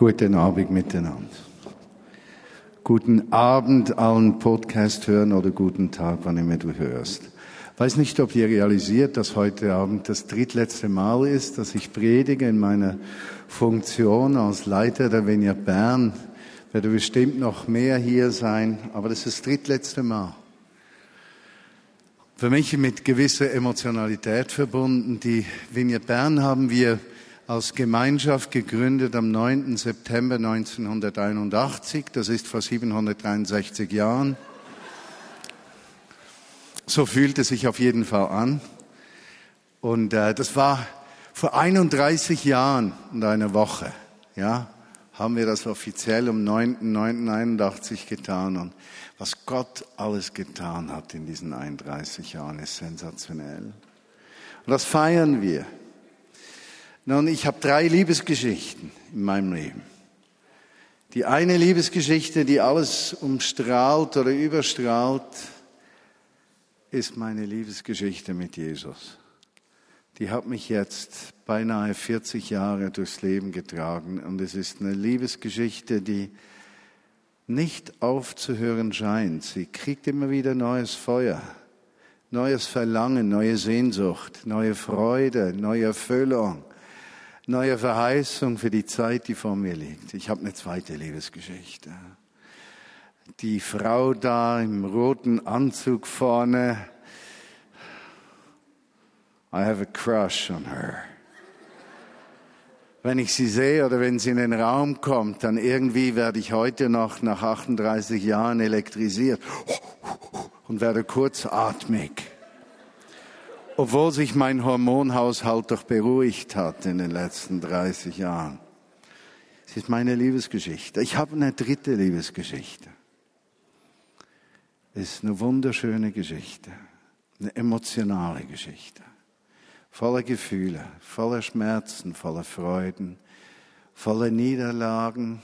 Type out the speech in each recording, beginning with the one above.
Guten Abend miteinander. Guten Abend allen Podcast hören oder guten Tag, wann immer du hörst. Weiß nicht, ob ihr realisiert, dass heute Abend das drittletzte Mal ist, dass ich predige in meiner Funktion als Leiter der Venia Bern. Werde bestimmt noch mehr hier sein, aber das ist das drittletzte Mal. Für mich mit gewisser Emotionalität verbunden. Die Venia Bern haben wir als Gemeinschaft gegründet am 9. September 1981. Das ist vor 763 Jahren. So fühlt es sich auf jeden Fall an. Und äh, das war vor 31 Jahren und einer Woche. Ja, haben wir das offiziell um 9.9.81 getan. Und was Gott alles getan hat in diesen 31 Jahren, ist sensationell. Und das feiern wir. Nun, ich habe drei Liebesgeschichten in meinem Leben. Die eine Liebesgeschichte, die alles umstrahlt oder überstrahlt, ist meine Liebesgeschichte mit Jesus. Die hat mich jetzt beinahe 40 Jahre durchs Leben getragen und es ist eine Liebesgeschichte, die nicht aufzuhören scheint. Sie kriegt immer wieder neues Feuer, neues Verlangen, neue Sehnsucht, neue Freude, neue Erfüllung neue Verheißung für die Zeit, die vor mir liegt. Ich habe eine zweite Liebesgeschichte. Die Frau da im roten Anzug vorne. I have a crush on her. Wenn ich sie sehe oder wenn sie in den Raum kommt, dann irgendwie werde ich heute noch nach 38 Jahren elektrisiert und werde kurzatmig obwohl sich mein Hormonhaushalt doch beruhigt hat in den letzten 30 Jahren. Es ist meine Liebesgeschichte. Ich habe eine dritte Liebesgeschichte. Es ist eine wunderschöne Geschichte, eine emotionale Geschichte, voller Gefühle, voller Schmerzen, voller Freuden, voller Niederlagen,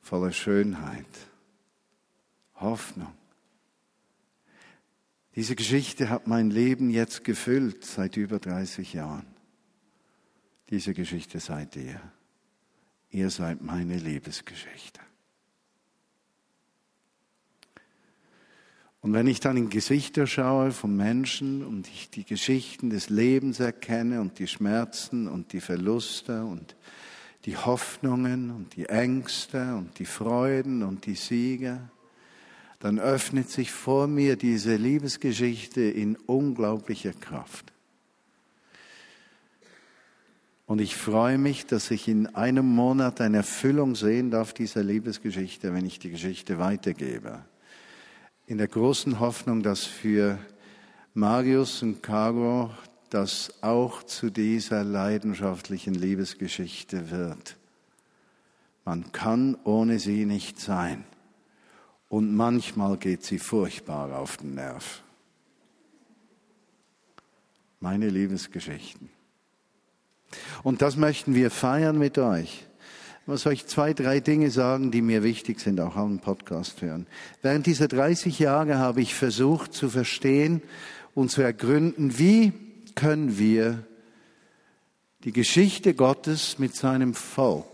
voller Schönheit, Hoffnung. Diese Geschichte hat mein Leben jetzt gefüllt seit über 30 Jahren. Diese Geschichte seid ihr. Ihr seid meine Liebesgeschichte. Und wenn ich dann in Gesichter schaue von Menschen und ich die Geschichten des Lebens erkenne und die Schmerzen und die Verluste und die Hoffnungen und die Ängste und die Freuden und die Siege, dann öffnet sich vor mir diese Liebesgeschichte in unglaublicher Kraft. Und ich freue mich, dass ich in einem Monat eine Erfüllung sehen darf dieser Liebesgeschichte, wenn ich die Geschichte weitergebe. In der großen Hoffnung, dass für Marius und Caro das auch zu dieser leidenschaftlichen Liebesgeschichte wird. Man kann ohne sie nicht sein und manchmal geht sie furchtbar auf den Nerv. Meine Liebesgeschichten. Und das möchten wir feiern mit euch. Ich muss euch zwei, drei Dinge sagen, die mir wichtig sind, auch am Podcast hören. Während dieser 30 Jahre habe ich versucht zu verstehen und zu ergründen, wie können wir die Geschichte Gottes mit seinem Volk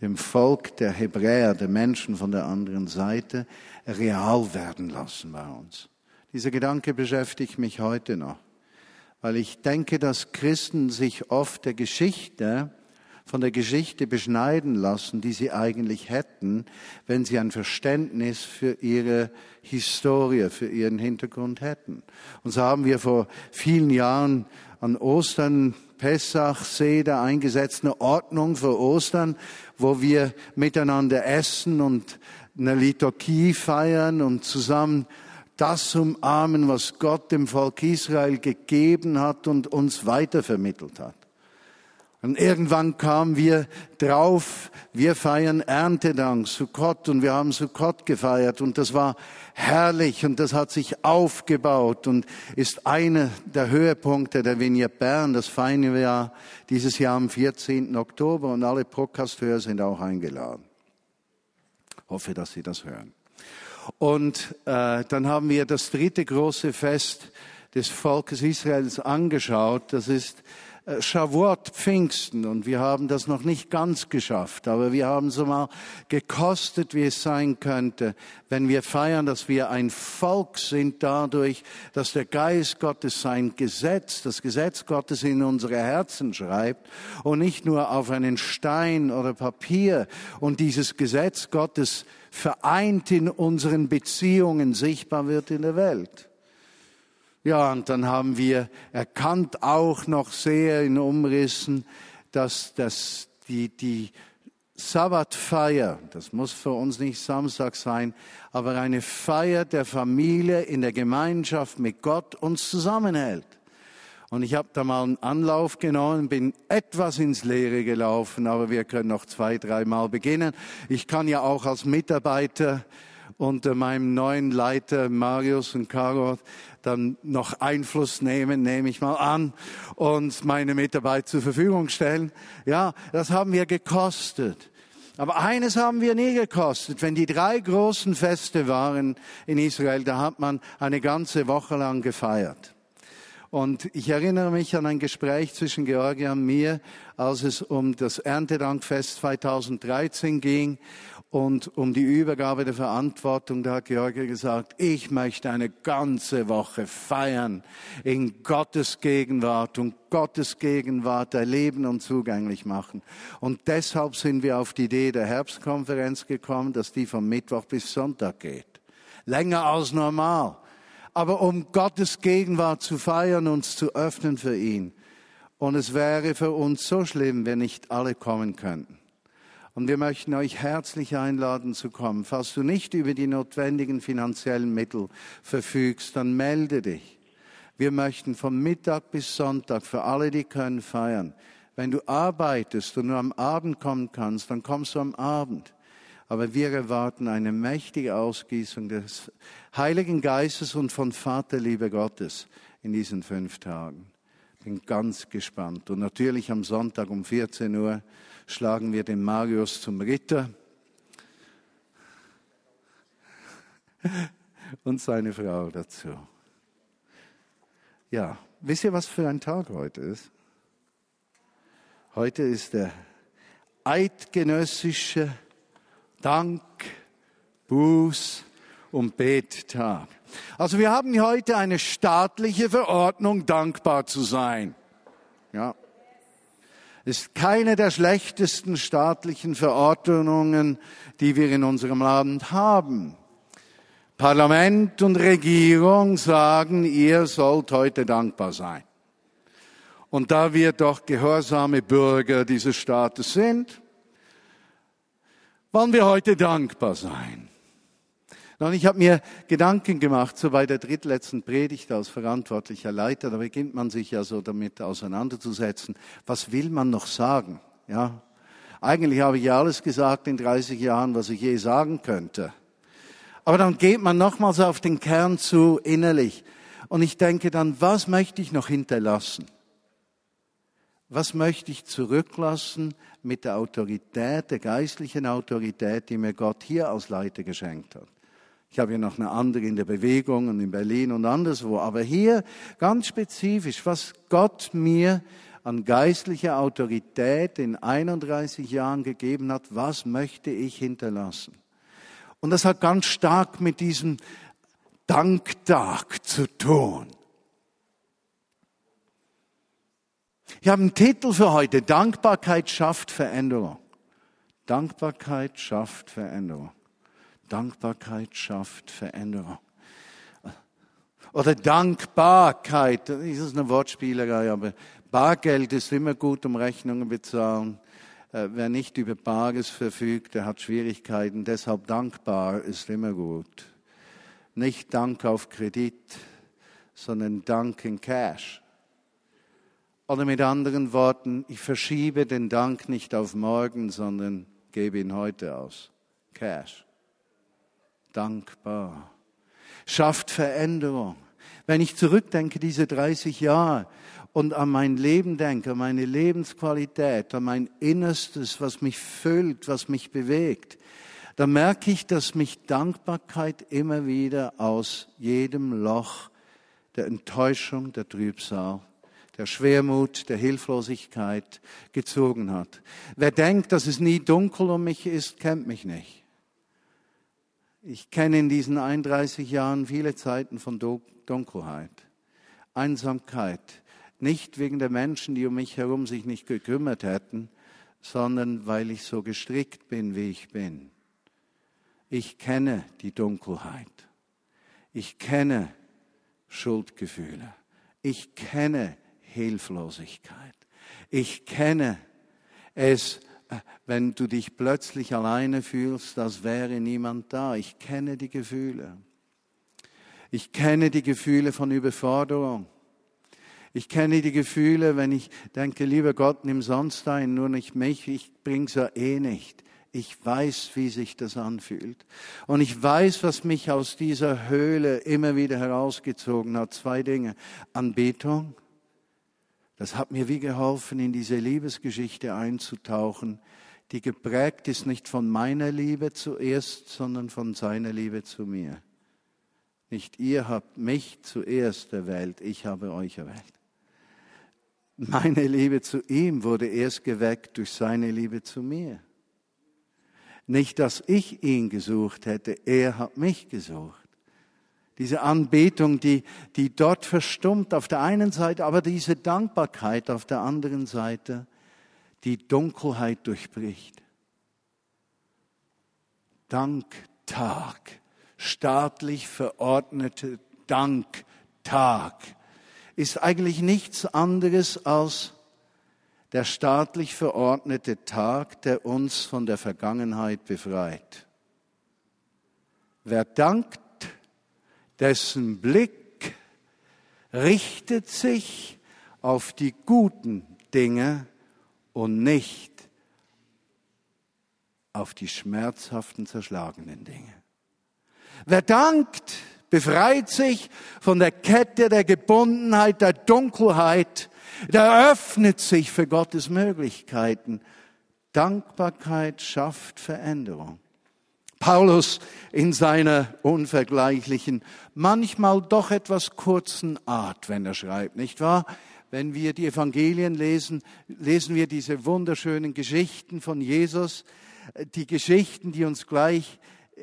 dem Volk der Hebräer, der Menschen von der anderen Seite, real werden lassen bei uns. Dieser Gedanke beschäftigt mich heute noch, weil ich denke, dass Christen sich oft der Geschichte von der Geschichte beschneiden lassen, die sie eigentlich hätten, wenn sie ein Verständnis für ihre Historie, für ihren Hintergrund hätten. Und so haben wir vor vielen Jahren an Ostern Pessach, Seder eingesetzt, eine Ordnung für Ostern, wo wir miteinander essen und eine Liturgie feiern und zusammen das umarmen, was Gott dem Volk Israel gegeben hat und uns weitervermittelt hat. Und irgendwann kamen wir drauf, wir feiern Erntedank, Sukkot, und wir haben Sukkot gefeiert, und das war herrlich, und das hat sich aufgebaut, und ist einer der Höhepunkte der Vignette Bern, das feiern wir ja dieses Jahr am 14. Oktober, und alle Podcasthörer sind auch eingeladen. Hoffe, dass Sie das hören. Und äh, dann haben wir das dritte große Fest des Volkes Israels angeschaut, das ist Shavuot, Pfingsten, und wir haben das noch nicht ganz geschafft, aber wir haben so mal gekostet, wie es sein könnte, wenn wir feiern, dass wir ein Volk sind dadurch, dass der Geist Gottes sein Gesetz, das Gesetz Gottes in unsere Herzen schreibt und nicht nur auf einen Stein oder Papier. Und dieses Gesetz Gottes vereint in unseren Beziehungen sichtbar wird in der Welt. Ja, und dann haben wir erkannt auch noch sehr in Umrissen, dass das, die, die Sabbatfeier, das muss für uns nicht Samstag sein, aber eine Feier der Familie in der Gemeinschaft mit Gott uns zusammenhält. Und ich habe da mal einen Anlauf genommen, bin etwas ins Leere gelaufen, aber wir können noch zwei, dreimal beginnen. Ich kann ja auch als Mitarbeiter unter meinem neuen Leiter Marius und Caro dann noch Einfluss nehmen, nehme ich mal an, und meine Mitarbeit zur Verfügung stellen. Ja, das haben wir gekostet. Aber eines haben wir nie gekostet. Wenn die drei großen Feste waren in Israel, da hat man eine ganze Woche lang gefeiert. Und ich erinnere mich an ein Gespräch zwischen Georgia und mir, als es um das Erntedankfest 2013 ging und um die Übergabe der Verantwortung, da hat Georgia gesagt, ich möchte eine ganze Woche feiern in Gottes Gegenwart und Gottes Gegenwart erleben und zugänglich machen. Und deshalb sind wir auf die Idee der Herbstkonferenz gekommen, dass die vom Mittwoch bis Sonntag geht. Länger als normal. Aber um Gottes Gegenwart zu feiern, uns zu öffnen für ihn. Und es wäre für uns so schlimm, wenn nicht alle kommen könnten. Und wir möchten euch herzlich einladen zu kommen. Falls du nicht über die notwendigen finanziellen Mittel verfügst, dann melde dich. Wir möchten von Mittag bis Sonntag für alle, die können, feiern. Wenn du arbeitest und nur am Abend kommen kannst, dann kommst du am Abend. Aber wir erwarten eine mächtige Ausgießung des Heiligen Geistes und von Vaterliebe Gottes in diesen fünf Tagen. Bin ganz gespannt. Und natürlich am Sonntag um 14 Uhr schlagen wir den Marius zum Ritter und seine Frau dazu. Ja, wisst ihr, was für ein Tag heute ist? Heute ist der eidgenössische Dank, Buß und Bettag. Also wir haben heute eine staatliche Verordnung, dankbar zu sein. Ja ist keine der schlechtesten staatlichen Verordnungen, die wir in unserem Land haben. Parlament und Regierung sagen, ihr sollt heute dankbar sein. Und da wir doch gehorsame Bürger dieses Staates sind, wollen wir heute dankbar sein. Und ich habe mir Gedanken gemacht, so bei der drittletzten Predigt als verantwortlicher Leiter, da beginnt man sich ja so damit auseinanderzusetzen. Was will man noch sagen? Ja. Eigentlich habe ich ja alles gesagt in 30 Jahren, was ich je sagen könnte. Aber dann geht man nochmals auf den Kern zu, innerlich. Und ich denke dann, was möchte ich noch hinterlassen? Was möchte ich zurücklassen mit der Autorität, der geistlichen Autorität, die mir Gott hier als Leiter geschenkt hat? Ich habe ja noch eine andere in der Bewegung und in Berlin und anderswo. Aber hier ganz spezifisch, was Gott mir an geistlicher Autorität in 31 Jahren gegeben hat, was möchte ich hinterlassen? Und das hat ganz stark mit diesem Danktag zu tun. Ich habe einen Titel für heute. Dankbarkeit schafft Veränderung. Dankbarkeit schafft Veränderung. Dankbarkeit schafft Veränderung. Oder Dankbarkeit, das ist eine Wortspielerei, aber Bargeld ist immer gut, um Rechnungen bezahlen. Äh, wer nicht über Bares verfügt, der hat Schwierigkeiten. Deshalb dankbar ist immer gut. Nicht Dank auf Kredit, sondern Dank in Cash. Oder mit anderen Worten, ich verschiebe den Dank nicht auf morgen, sondern gebe ihn heute aus. Cash dankbar. Schafft Veränderung. Wenn ich zurückdenke, diese 30 Jahre und an mein Leben denke, an meine Lebensqualität, an mein Innerstes, was mich füllt, was mich bewegt, dann merke ich, dass mich Dankbarkeit immer wieder aus jedem Loch der Enttäuschung, der Trübsal, der Schwermut, der Hilflosigkeit gezogen hat. Wer denkt, dass es nie dunkel um mich ist, kennt mich nicht. Ich kenne in diesen 31 Jahren viele Zeiten von Dunkelheit, Einsamkeit, nicht wegen der Menschen, die um mich herum sich nicht gekümmert hätten, sondern weil ich so gestrickt bin, wie ich bin. Ich kenne die Dunkelheit. Ich kenne Schuldgefühle. Ich kenne Hilflosigkeit. Ich kenne es, wenn du dich plötzlich alleine fühlst, als wäre niemand da. Ich kenne die Gefühle. Ich kenne die Gefühle von Überforderung. Ich kenne die Gefühle, wenn ich denke, lieber Gott, nimm sonst ein, nur nicht mich, ich bring's ja eh nicht. Ich weiß, wie sich das anfühlt. Und ich weiß, was mich aus dieser Höhle immer wieder herausgezogen hat. Zwei Dinge. Anbetung. Das hat mir wie geholfen, in diese Liebesgeschichte einzutauchen, die geprägt ist nicht von meiner Liebe zuerst, sondern von seiner Liebe zu mir. Nicht ihr habt mich zuerst erwählt, ich habe euch erwählt. Meine Liebe zu ihm wurde erst geweckt durch seine Liebe zu mir. Nicht, dass ich ihn gesucht hätte, er hat mich gesucht. Diese Anbetung, die, die dort verstummt auf der einen Seite, aber diese Dankbarkeit auf der anderen Seite, die Dunkelheit durchbricht. Danktag, staatlich verordnete Danktag, ist eigentlich nichts anderes als der staatlich verordnete Tag, der uns von der Vergangenheit befreit. Wer dankt, dessen Blick richtet sich auf die guten Dinge und nicht auf die schmerzhaften, zerschlagenen Dinge. Wer dankt, befreit sich von der Kette der Gebundenheit, der Dunkelheit, der öffnet sich für Gottes Möglichkeiten. Dankbarkeit schafft Veränderung. Paulus in seiner unvergleichlichen, manchmal doch etwas kurzen Art, wenn er schreibt, nicht wahr? Wenn wir die Evangelien lesen, lesen wir diese wunderschönen Geschichten von Jesus, die Geschichten, die uns gleich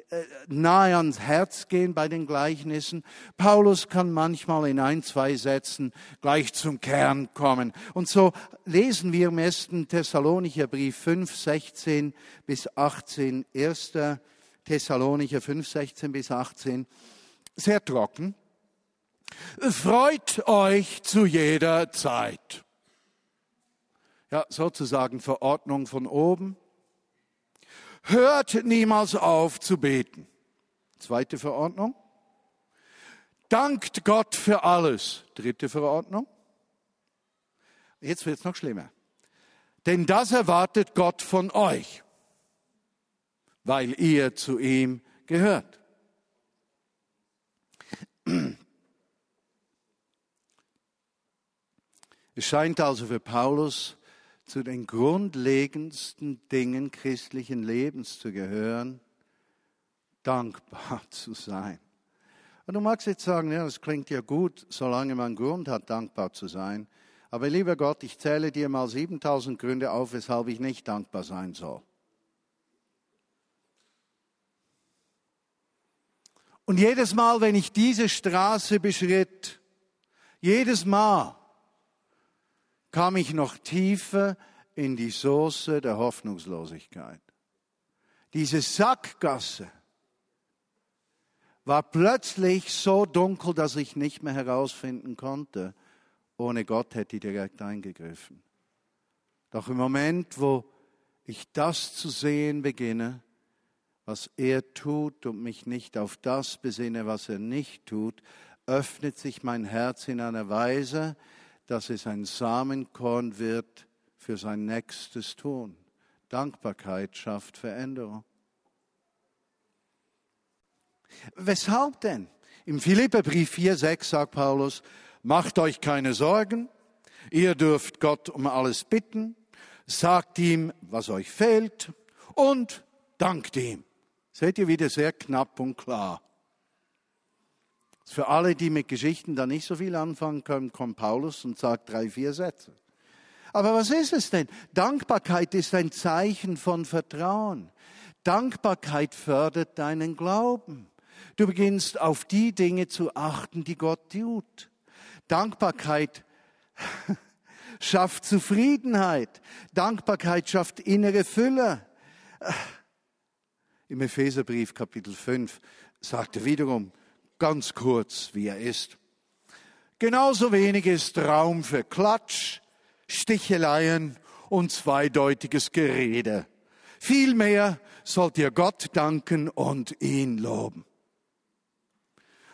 äh, nahe ans Herz gehen bei den Gleichnissen. Paulus kann manchmal in ein, zwei Sätzen gleich zum Kern kommen. Und so lesen wir im ersten Thessalonicher Brief 5, 16 bis 18, 1. Thessalonicher 5, 16 bis 18, sehr trocken. Freut euch zu jeder Zeit. Ja, sozusagen Verordnung von oben hört niemals auf zu beten. Zweite Verordnung. Dankt Gott für alles. Dritte Verordnung. Jetzt wird es noch schlimmer. Denn das erwartet Gott von euch, weil ihr zu ihm gehört. Es scheint also für Paulus zu den grundlegendsten Dingen christlichen Lebens zu gehören, dankbar zu sein. Und du magst jetzt sagen, ja, das klingt ja gut, solange man Grund hat, dankbar zu sein. Aber lieber Gott, ich zähle dir mal 7000 Gründe auf, weshalb ich nicht dankbar sein soll. Und jedes Mal, wenn ich diese Straße beschritt, jedes Mal kam ich noch tiefer in die Soße der Hoffnungslosigkeit. Diese Sackgasse war plötzlich so dunkel, dass ich nicht mehr herausfinden konnte. Ohne Gott hätte ich direkt eingegriffen. Doch im Moment, wo ich das zu sehen beginne, was er tut und mich nicht auf das besinne, was er nicht tut, öffnet sich mein Herz in einer Weise, dass es ein Samenkorn wird für sein nächstes Tun. Dankbarkeit schafft Veränderung. Weshalb denn? Im Philipperbrief 4, 6 sagt Paulus, macht euch keine Sorgen, ihr dürft Gott um alles bitten, sagt ihm, was euch fehlt und dankt ihm. Seht ihr wieder sehr knapp und klar. Für alle, die mit Geschichten da nicht so viel anfangen können, kommt Paulus und sagt drei, vier Sätze. Aber was ist es denn? Dankbarkeit ist ein Zeichen von Vertrauen. Dankbarkeit fördert deinen Glauben. Du beginnst auf die Dinge zu achten, die Gott tut. Dankbarkeit schafft Zufriedenheit. Dankbarkeit schafft innere Fülle. Im Epheserbrief Kapitel 5 sagt er wiederum, ganz kurz, wie er ist. Genauso wenig ist Raum für Klatsch, Sticheleien und zweideutiges Gerede. Vielmehr sollt ihr Gott danken und ihn loben.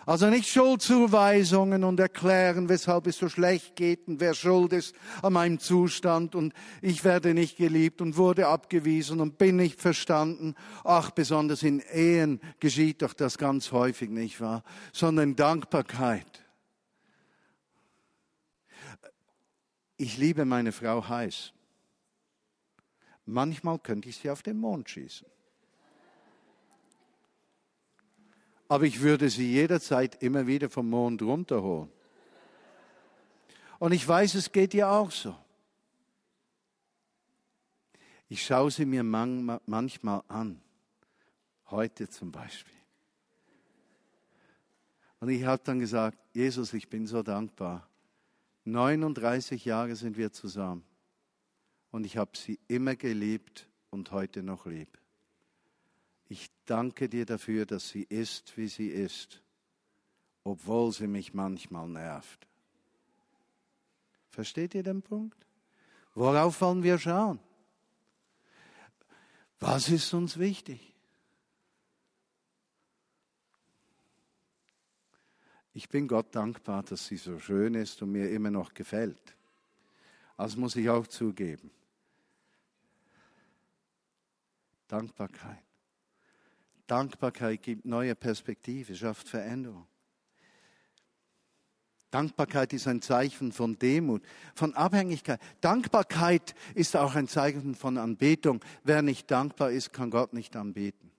Also nicht Schuldzuweisungen und erklären, weshalb es so schlecht geht und wer schuld ist an meinem Zustand und ich werde nicht geliebt und wurde abgewiesen und bin nicht verstanden. Ach, besonders in Ehen geschieht doch das ganz häufig, nicht wahr? Sondern Dankbarkeit. Ich liebe meine Frau heiß. Manchmal könnte ich sie auf den Mond schießen. Aber ich würde sie jederzeit immer wieder vom Mond runterholen. Und ich weiß, es geht ihr auch so. Ich schaue sie mir manchmal an, heute zum Beispiel. Und ich habe dann gesagt, Jesus, ich bin so dankbar. 39 Jahre sind wir zusammen. Und ich habe sie immer geliebt und heute noch lieb. Ich danke dir dafür, dass sie ist, wie sie ist, obwohl sie mich manchmal nervt. Versteht ihr den Punkt? Worauf wollen wir schauen? Was ist uns wichtig? Ich bin Gott dankbar, dass sie so schön ist und mir immer noch gefällt. Das muss ich auch zugeben. Dankbarkeit. Dankbarkeit gibt neue Perspektive, schafft Veränderung. Dankbarkeit ist ein Zeichen von Demut, von Abhängigkeit. Dankbarkeit ist auch ein Zeichen von Anbetung. Wer nicht dankbar ist, kann Gott nicht anbeten.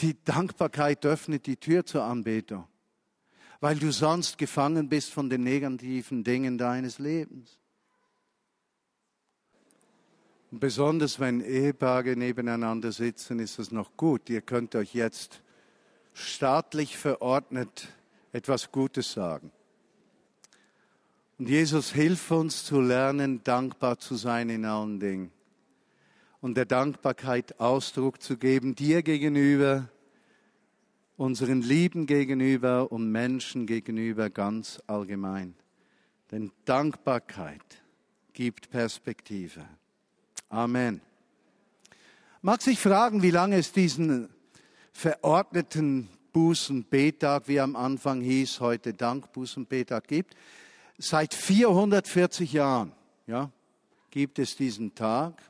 Die Dankbarkeit öffnet die Tür zur Anbetung, weil du sonst gefangen bist von den negativen Dingen deines Lebens. Und besonders wenn Ehepaare nebeneinander sitzen, ist es noch gut. Ihr könnt euch jetzt staatlich verordnet etwas Gutes sagen. Und Jesus hilft uns zu lernen, dankbar zu sein in allen Dingen. Und der Dankbarkeit Ausdruck zu geben, dir gegenüber, unseren Lieben gegenüber und Menschen gegenüber ganz allgemein. Denn Dankbarkeit gibt Perspektive. Amen. Mag sich fragen, wie lange es diesen verordneten Bußenbetag, wie am Anfang hieß, heute Dank Bußenbetag gibt. Seit 440 Jahren, ja, gibt es diesen Tag.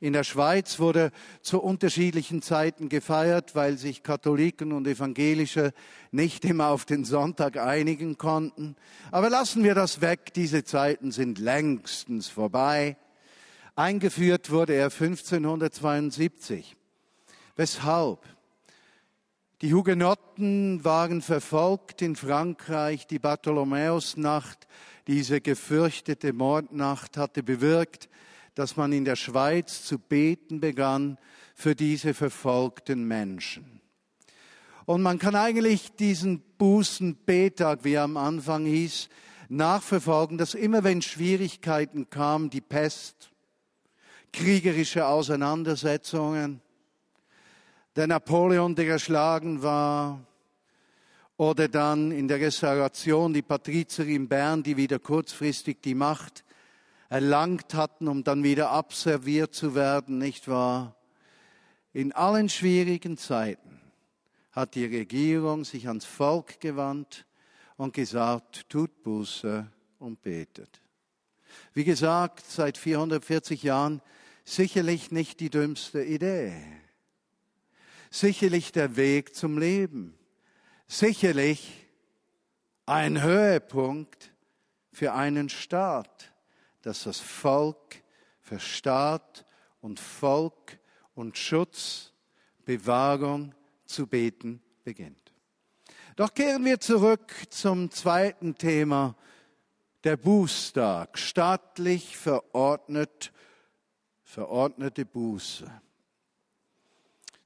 In der Schweiz wurde zu unterschiedlichen Zeiten gefeiert, weil sich Katholiken und Evangelische nicht immer auf den Sonntag einigen konnten. Aber lassen wir das weg, diese Zeiten sind längstens vorbei. Eingeführt wurde er 1572. Weshalb? Die Hugenotten waren verfolgt in Frankreich. Die Bartholomäusnacht, diese gefürchtete Mordnacht, hatte bewirkt, dass man in der Schweiz zu beten begann für diese verfolgten Menschen. Und man kann eigentlich diesen Bußenbetag, wie er am Anfang hieß, nachverfolgen, dass immer wenn Schwierigkeiten kamen, die Pest, kriegerische Auseinandersetzungen, der Napoleon, der erschlagen war, oder dann in der Restauration die Patrizier in Bern, die wieder kurzfristig die Macht erlangt hatten, um dann wieder abserviert zu werden, nicht wahr? In allen schwierigen Zeiten hat die Regierung sich ans Volk gewandt und gesagt, tut Buße und betet. Wie gesagt, seit 440 Jahren sicherlich nicht die dümmste Idee. Sicherlich der Weg zum Leben. Sicherlich ein Höhepunkt für einen Staat, dass das Volk für Staat und Volk und Schutz, Bewahrung zu beten beginnt. Doch kehren wir zurück zum zweiten Thema, der Bußtag, staatlich verordnet, verordnete Buße.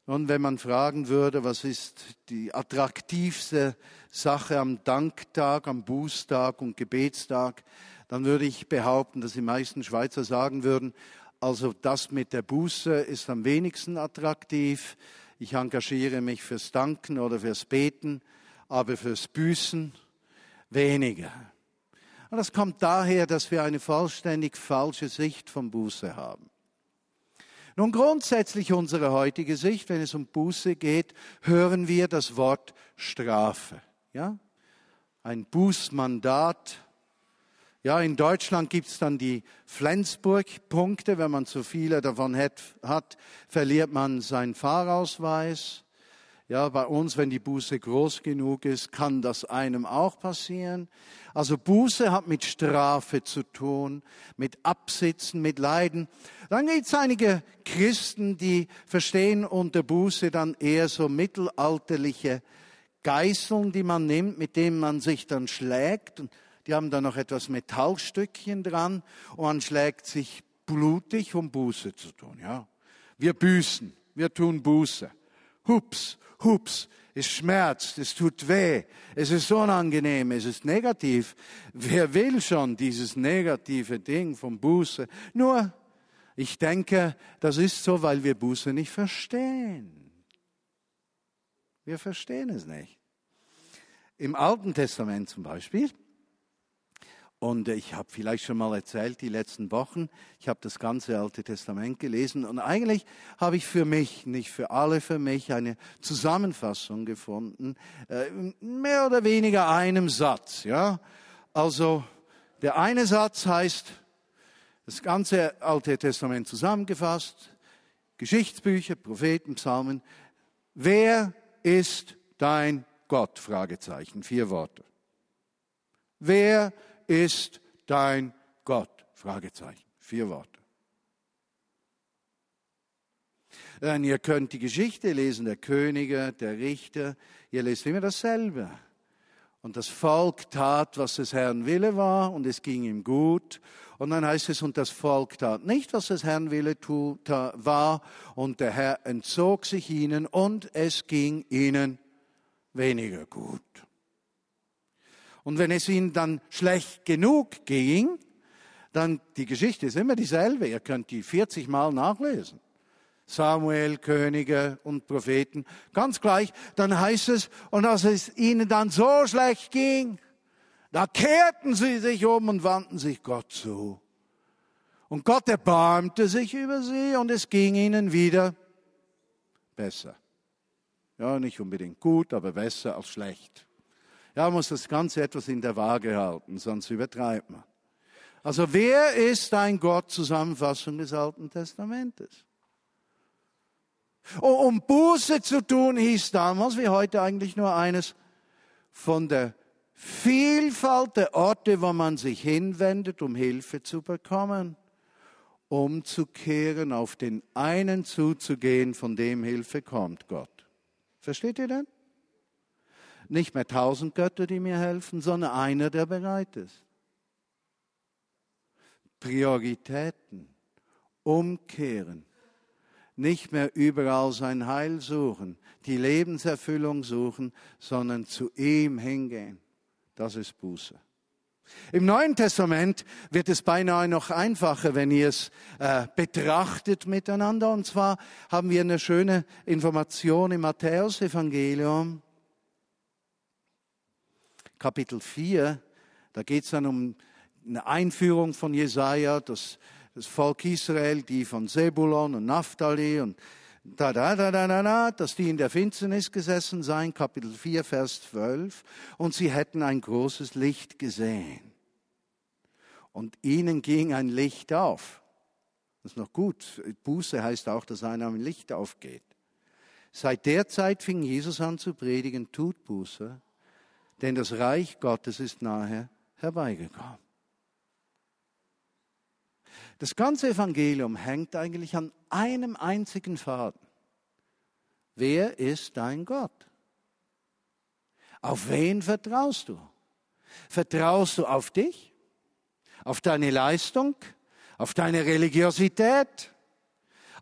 Und wenn man fragen würde, was ist die attraktivste Sache am Danktag, am Bußtag und Gebetstag, dann würde ich behaupten, dass die meisten Schweizer sagen würden, also das mit der Buße ist am wenigsten attraktiv. Ich engagiere mich fürs Danken oder fürs Beten, aber fürs Büßen weniger. Und das kommt daher, dass wir eine vollständig falsche Sicht vom Buße haben. Nun grundsätzlich unsere heutige Sicht, wenn es um Buße geht, hören wir das Wort Strafe. Ja? Ein Bußmandat. Ja, in Deutschland gibt's dann die Flensburg-Punkte. Wenn man zu viele davon hat, verliert man seinen Fahrausweis. Ja, bei uns, wenn die Buße groß genug ist, kann das einem auch passieren. Also Buße hat mit Strafe zu tun, mit Absitzen, mit Leiden. Dann gibt es einige Christen, die verstehen unter Buße dann eher so mittelalterliche Geißeln, die man nimmt, mit denen man sich dann schlägt. Und die haben dann noch etwas Metallstückchen dran und man schlägt sich blutig, um Buße zu tun. Ja, wir büßen, wir tun Buße. Hups, hups, es schmerzt, es tut weh, es ist unangenehm, es ist negativ. Wer will schon dieses negative Ding vom Buße? Nur, ich denke, das ist so, weil wir Buße nicht verstehen. Wir verstehen es nicht. Im Alten Testament zum Beispiel und ich habe vielleicht schon mal erzählt, die letzten Wochen, ich habe das ganze Alte Testament gelesen und eigentlich habe ich für mich, nicht für alle, für mich eine Zusammenfassung gefunden, äh, mehr oder weniger einem Satz. Ja, also der eine Satz heißt, das ganze Alte Testament zusammengefasst, Geschichtsbücher, Propheten, Psalmen. Wer ist dein Gott? Fragezeichen, vier Worte. Wer ist dein Gott? Fragezeichen. Vier Worte. Dann ihr könnt die Geschichte lesen, der Könige, der Richter. Ihr lest immer dasselbe. Und das Volk tat, was des Herrn Wille war, und es ging ihm gut. Und dann heißt es, und das Volk tat nicht, was des Herrn Wille war, und der Herr entzog sich ihnen, und es ging ihnen weniger gut. Und wenn es ihnen dann schlecht genug ging, dann die Geschichte ist immer dieselbe. Ihr könnt die 40 Mal nachlesen. Samuel, Könige und Propheten. Ganz gleich. Dann heißt es, und als es ihnen dann so schlecht ging, da kehrten sie sich um und wandten sich Gott zu. Und Gott erbarmte sich über sie und es ging ihnen wieder besser. Ja, nicht unbedingt gut, aber besser als schlecht. Ja, man muss das Ganze etwas in der Waage halten, sonst übertreibt man. Also wer ist ein Gott? Zusammenfassung des Alten Testamentes. Um Buße zu tun, hieß damals wie heute eigentlich nur eines von der Vielfalt der Orte, wo man sich hinwendet, um Hilfe zu bekommen, umzukehren, auf den einen zuzugehen, von dem Hilfe kommt, Gott. Versteht ihr denn? Nicht mehr tausend Götter, die mir helfen, sondern einer, der bereit ist. Prioritäten, umkehren, nicht mehr überall sein Heil suchen, die Lebenserfüllung suchen, sondern zu ihm hingehen. Das ist Buße. Im Neuen Testament wird es beinahe noch einfacher, wenn ihr es äh, betrachtet miteinander. Und zwar haben wir eine schöne Information im Matthäus-Evangelium. Kapitel 4, da geht es dann um eine Einführung von Jesaja, das, das Volk Israel, die von Sebulon und Naphtali und da, da, da, da, da, da, dass die in der Finsternis gesessen seien, Kapitel 4, Vers 12, und sie hätten ein großes Licht gesehen. Und ihnen ging ein Licht auf. Das ist noch gut. Buße heißt auch, dass einem ein Licht aufgeht. Seit der Zeit fing Jesus an zu predigen, tut Buße, denn das Reich Gottes ist nahe herbeigekommen. Das ganze Evangelium hängt eigentlich an einem einzigen Faden. Wer ist dein Gott? Auf wen vertraust du? Vertraust du auf dich? Auf deine Leistung? Auf deine Religiosität?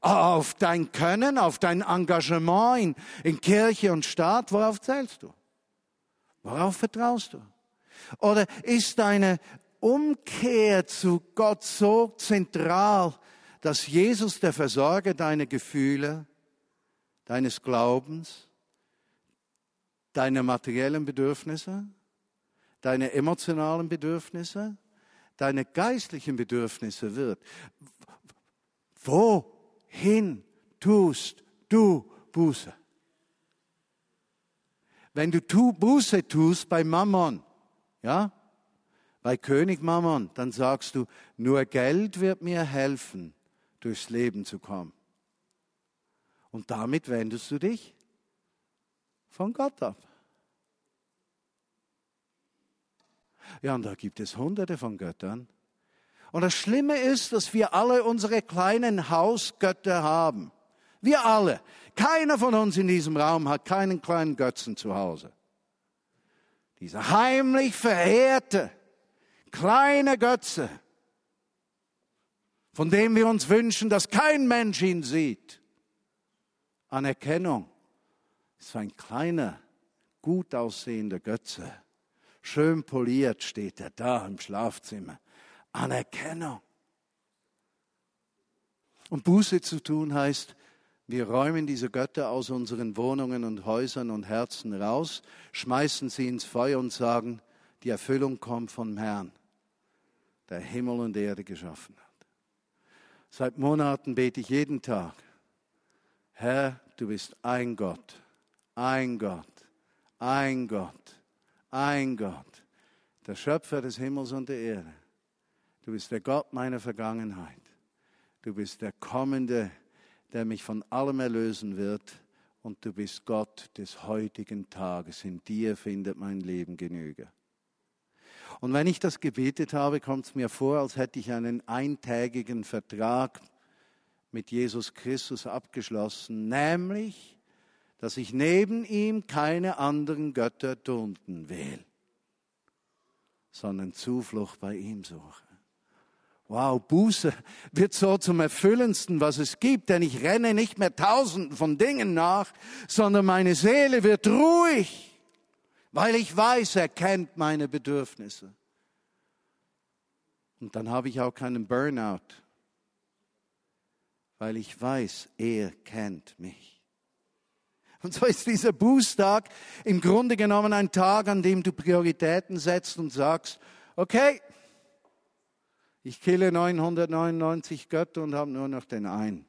Auf dein Können? Auf dein Engagement in, in Kirche und Staat? Worauf zählst du? Worauf vertraust du? Oder ist deine Umkehr zu Gott so zentral, dass Jesus der Versorger deiner Gefühle, deines Glaubens, deiner materiellen Bedürfnisse, deiner emotionalen Bedürfnisse, deine geistlichen Bedürfnisse wird. Wohin tust du Buße? Wenn du tu Buße tust bei Mammon, ja, bei König Mammon, dann sagst du, nur Geld wird mir helfen, durchs Leben zu kommen. Und damit wendest du dich von Gott ab. Ja, und da gibt es hunderte von Göttern. Und das Schlimme ist, dass wir alle unsere kleinen Hausgötter haben. Wir alle. Keiner von uns in diesem Raum hat keinen kleinen Götzen zu Hause. Dieser heimlich verehrte, kleine Götze, von dem wir uns wünschen, dass kein Mensch ihn sieht. Anerkennung ist ein kleiner, gut aussehender Götze. Schön poliert steht er da im Schlafzimmer. Anerkennung. Und Buße zu tun heißt, wir räumen diese Götter aus unseren Wohnungen und Häusern und Herzen raus, schmeißen sie ins Feuer und sagen, die Erfüllung kommt vom Herrn, der Himmel und Erde geschaffen hat. Seit Monaten bete ich jeden Tag, Herr, du bist ein Gott, ein Gott, ein Gott, ein Gott, der Schöpfer des Himmels und der Erde. Du bist der Gott meiner Vergangenheit. Du bist der kommende der mich von allem erlösen wird. Und du bist Gott des heutigen Tages. In dir findet mein Leben Genüge. Und wenn ich das gebetet habe, kommt es mir vor, als hätte ich einen eintägigen Vertrag mit Jesus Christus abgeschlossen, nämlich, dass ich neben ihm keine anderen Götter dunden will, sondern Zuflucht bei ihm suche. Wow, Buße wird so zum Erfüllendsten, was es gibt, denn ich renne nicht mehr tausenden von Dingen nach, sondern meine Seele wird ruhig, weil ich weiß, er kennt meine Bedürfnisse. Und dann habe ich auch keinen Burnout, weil ich weiß, er kennt mich. Und so ist dieser Bußtag im Grunde genommen ein Tag, an dem du Prioritäten setzt und sagst, okay, ich kille 999 Götter und habe nur noch den einen.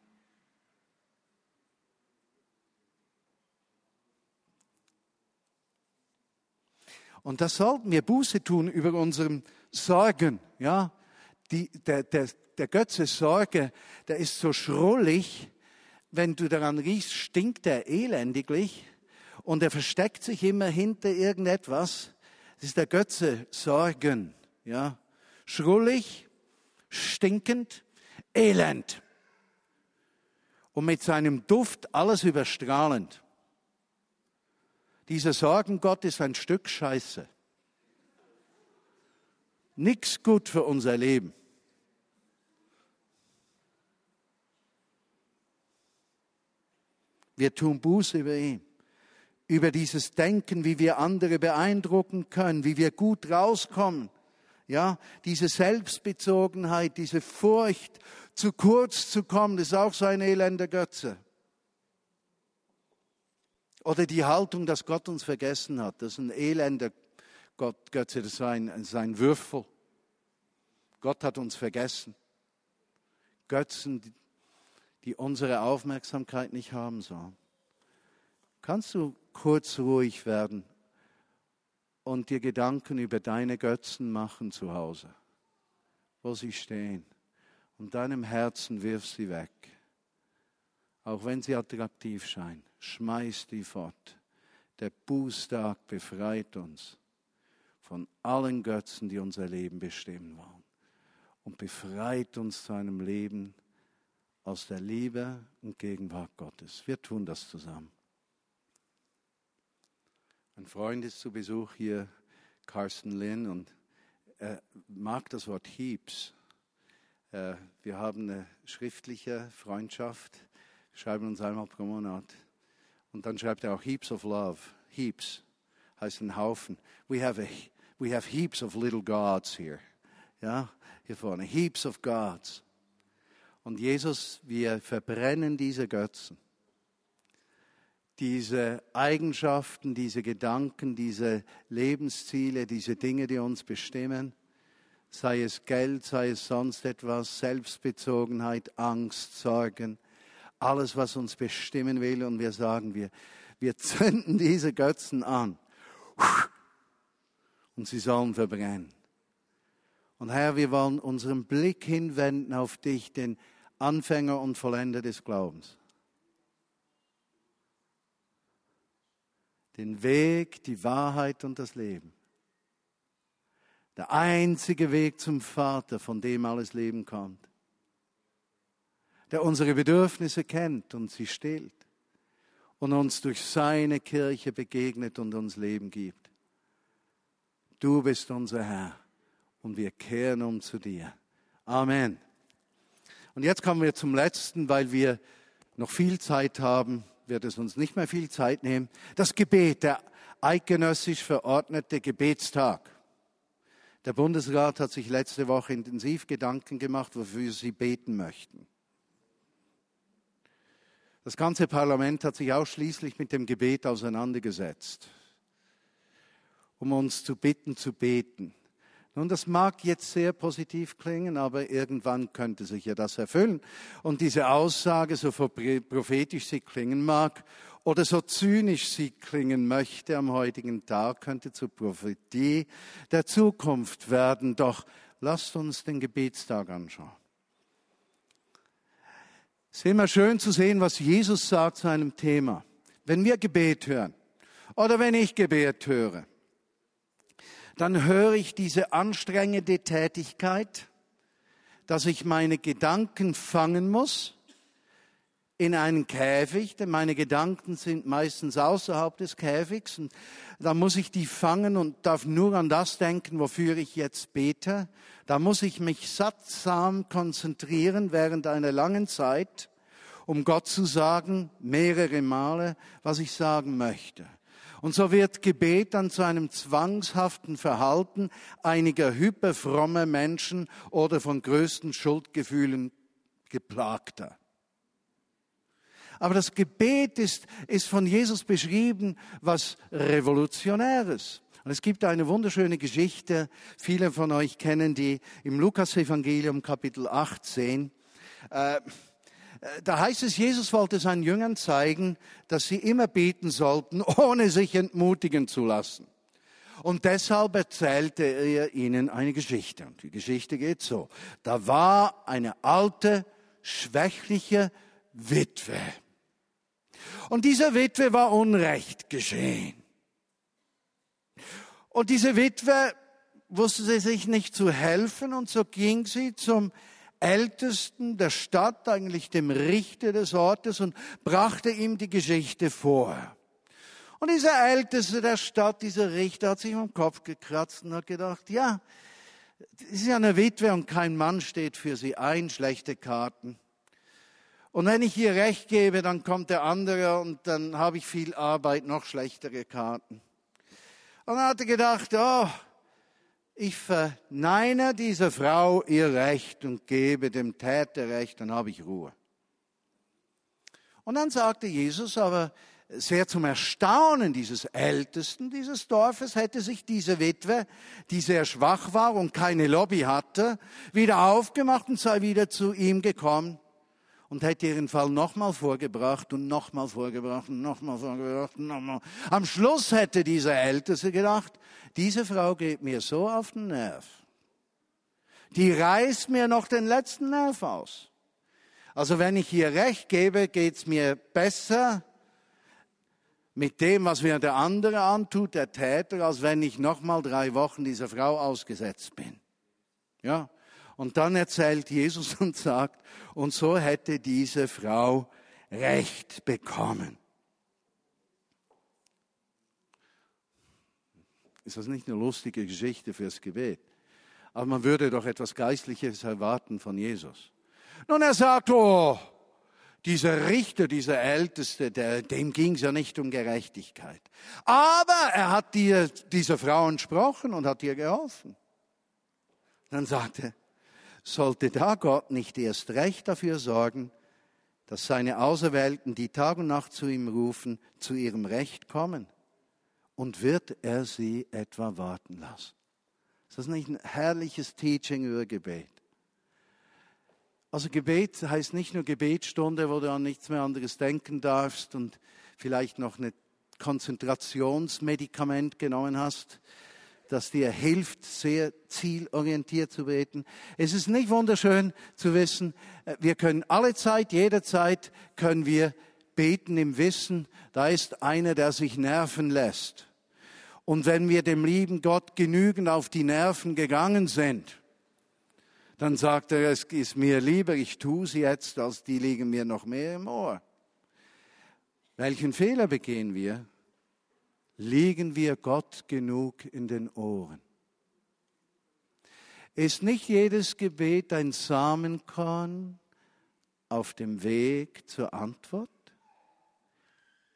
Und das sollten wir Buße tun über unseren Sorgen, ja. Die, der, der, der Götze Sorge, der ist so schrullig, wenn du daran riechst, stinkt er elendiglich und er versteckt sich immer hinter irgendetwas. Das ist der Götze Sorgen, ja. Schrullig, stinkend, elend und mit seinem Duft alles überstrahlend. Dieser Sorgengott ist ein Stück Scheiße. Nix gut für unser Leben. Wir tun Buße über ihn, über dieses Denken, wie wir andere beeindrucken können, wie wir gut rauskommen ja, diese Selbstbezogenheit, diese Furcht, zu kurz zu kommen, ist auch so ein elender Götze. Oder die Haltung, dass Gott uns vergessen hat, das ist ein elender Gott, Götze, das ist ein, das ist ein Würfel. Gott hat uns vergessen. Götzen, die unsere Aufmerksamkeit nicht haben sollen. Kannst du kurz ruhig werden und dir Gedanken über deine Götzen machen zu Hause, wo sie stehen. Und deinem Herzen wirf sie weg. Auch wenn sie attraktiv scheinen, schmeiß die fort. Der Bußtag befreit uns von allen Götzen, die unser Leben bestimmen wollen. Und befreit uns zu einem Leben aus der Liebe und Gegenwart Gottes. Wir tun das zusammen. Ein Freund ist zu Besuch hier, Carsten Lynn, und er mag das Wort Heaps. Äh, wir haben eine schriftliche Freundschaft, schreiben uns einmal pro Monat. Und dann schreibt er auch Heaps of Love. Heaps heißt ein Haufen. We have, a, we have heaps of little gods here. Ja, hier vorne. Heaps of gods. Und Jesus, wir verbrennen diese Götzen. Diese Eigenschaften, diese Gedanken, diese Lebensziele, diese Dinge, die uns bestimmen, sei es Geld, sei es sonst etwas, Selbstbezogenheit, Angst, Sorgen, alles, was uns bestimmen will. Und wir sagen, wir, wir zünden diese Götzen an. Und sie sollen verbrennen. Und Herr, wir wollen unseren Blick hinwenden auf dich, den Anfänger und Vollender des Glaubens. Den Weg, die Wahrheit und das Leben. Der einzige Weg zum Vater, von dem alles Leben kommt. Der unsere Bedürfnisse kennt und sie stillt. Und uns durch seine Kirche begegnet und uns Leben gibt. Du bist unser Herr und wir kehren um zu dir. Amen. Und jetzt kommen wir zum letzten, weil wir noch viel Zeit haben, wird es uns nicht mehr viel Zeit nehmen. Das Gebet, der eidgenössisch verordnete Gebetstag. Der Bundesrat hat sich letzte Woche intensiv Gedanken gemacht, wofür sie beten möchten. Das ganze Parlament hat sich ausschließlich mit dem Gebet auseinandergesetzt, um uns zu bitten zu beten. Nun, das mag jetzt sehr positiv klingen, aber irgendwann könnte sich ja das erfüllen. Und diese Aussage, so prophetisch sie klingen mag oder so zynisch sie klingen möchte am heutigen Tag, könnte zur Prophetie der Zukunft werden. Doch lasst uns den Gebetstag anschauen. Es ist immer schön zu sehen, was Jesus sagt zu einem Thema. Wenn wir Gebet hören oder wenn ich Gebet höre, dann höre ich diese anstrengende Tätigkeit, dass ich meine Gedanken fangen muss in einen Käfig, denn meine Gedanken sind meistens außerhalb des Käfigs und da muss ich die fangen und darf nur an das denken, wofür ich jetzt bete. Da muss ich mich sattsam konzentrieren während einer langen Zeit, um Gott zu sagen, mehrere Male, was ich sagen möchte. Und so wird Gebet dann zu einem zwangshaften Verhalten einiger hyperfromme Menschen oder von größten Schuldgefühlen geplagter. Aber das Gebet ist, ist von Jesus beschrieben, was Revolutionäres. Und es gibt eine wunderschöne Geschichte, viele von euch kennen die im Lukas-Evangelium Kapitel 18. Äh, äh, da heißt es, Jesus wollte seinen Jüngern zeigen, dass sie immer beten sollten, ohne sich entmutigen zu lassen. Und deshalb erzählte er ihnen eine Geschichte. Und die Geschichte geht so. Da war eine alte, schwächliche Witwe. Und dieser Witwe war Unrecht geschehen. Und diese Witwe wusste sie sich nicht zu helfen und so ging sie zum Ältesten der Stadt, eigentlich dem Richter des Ortes und brachte ihm die Geschichte vor. Und dieser Älteste der Stadt, dieser Richter, hat sich am Kopf gekratzt und hat gedacht, ja, sie ist ja eine Witwe und kein Mann steht für sie ein, schlechte Karten. Und wenn ich ihr Recht gebe, dann kommt der andere und dann habe ich viel Arbeit, noch schlechtere Karten. Und dann hat er gedacht, oh, ich verneine dieser Frau ihr Recht und gebe dem Täter Recht, dann habe ich Ruhe. Und dann sagte Jesus aber, sehr zum Erstaunen dieses Ältesten dieses Dorfes hätte sich diese Witwe, die sehr schwach war und keine Lobby hatte, wieder aufgemacht und sei wieder zu ihm gekommen und hätte ihren Fall nochmal vorgebracht und nochmal vorgebracht und nochmal vorgebracht und nochmal. Am Schluss hätte dieser Älteste gedacht, diese Frau geht mir so auf den Nerv. Die reißt mir noch den letzten Nerv aus. Also wenn ich ihr Recht gebe, geht's mir besser mit dem, was mir der andere antut, der Täter, als wenn ich nochmal drei Wochen dieser Frau ausgesetzt bin. Ja, und dann erzählt Jesus und sagt, und so hätte diese Frau Recht bekommen. ist das nicht eine lustige Geschichte fürs Gebet? Aber man würde doch etwas Geistliches erwarten von Jesus. Nun, er sagt, oh, dieser Richter, dieser Älteste, der, dem ging es ja nicht um Gerechtigkeit. Aber er hat dir, dieser Frau entsprochen und hat ihr geholfen. Dann sagte, sollte da Gott nicht erst recht dafür sorgen, dass seine Auserwählten, die Tag und Nacht zu ihm rufen, zu ihrem Recht kommen? Und wird er sie etwa warten lassen? Ist das nicht ein herrliches Teaching über Gebet? Also Gebet heißt nicht nur Gebetsstunde, wo du an nichts mehr anderes denken darfst und vielleicht noch ein Konzentrationsmedikament genommen hast, das dir hilft, sehr zielorientiert zu beten. Es ist nicht wunderschön zu wissen, äh, wir können alle Zeit, jederzeit können wir beten im Wissen, da ist einer, der sich nerven lässt. Und wenn wir dem lieben Gott genügend auf die Nerven gegangen sind, dann sagt er, es ist mir lieber, ich tue sie jetzt, als die liegen mir noch mehr im Ohr. Welchen Fehler begehen wir? Liegen wir Gott genug in den Ohren? Ist nicht jedes Gebet ein Samenkorn auf dem Weg zur Antwort?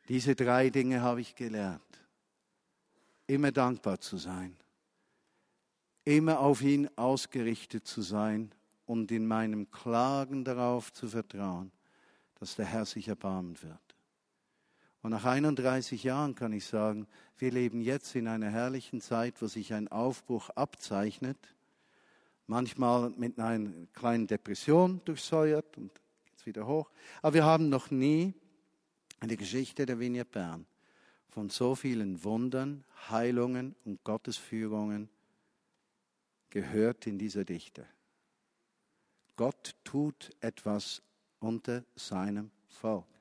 Diese drei Dinge habe ich gelernt. Immer dankbar zu sein immer auf ihn ausgerichtet zu sein und in meinem Klagen darauf zu vertrauen, dass der Herr sich erbarmen wird. Und nach 31 Jahren kann ich sagen, wir leben jetzt in einer herrlichen Zeit, wo sich ein Aufbruch abzeichnet, manchmal mit einer kleinen Depression durchsäuert und geht's wieder hoch. Aber wir haben noch nie eine Geschichte der Vignette Bern von so vielen Wundern, Heilungen und Gottesführungen gehört in dieser Dichte. Gott tut etwas unter seinem Volk.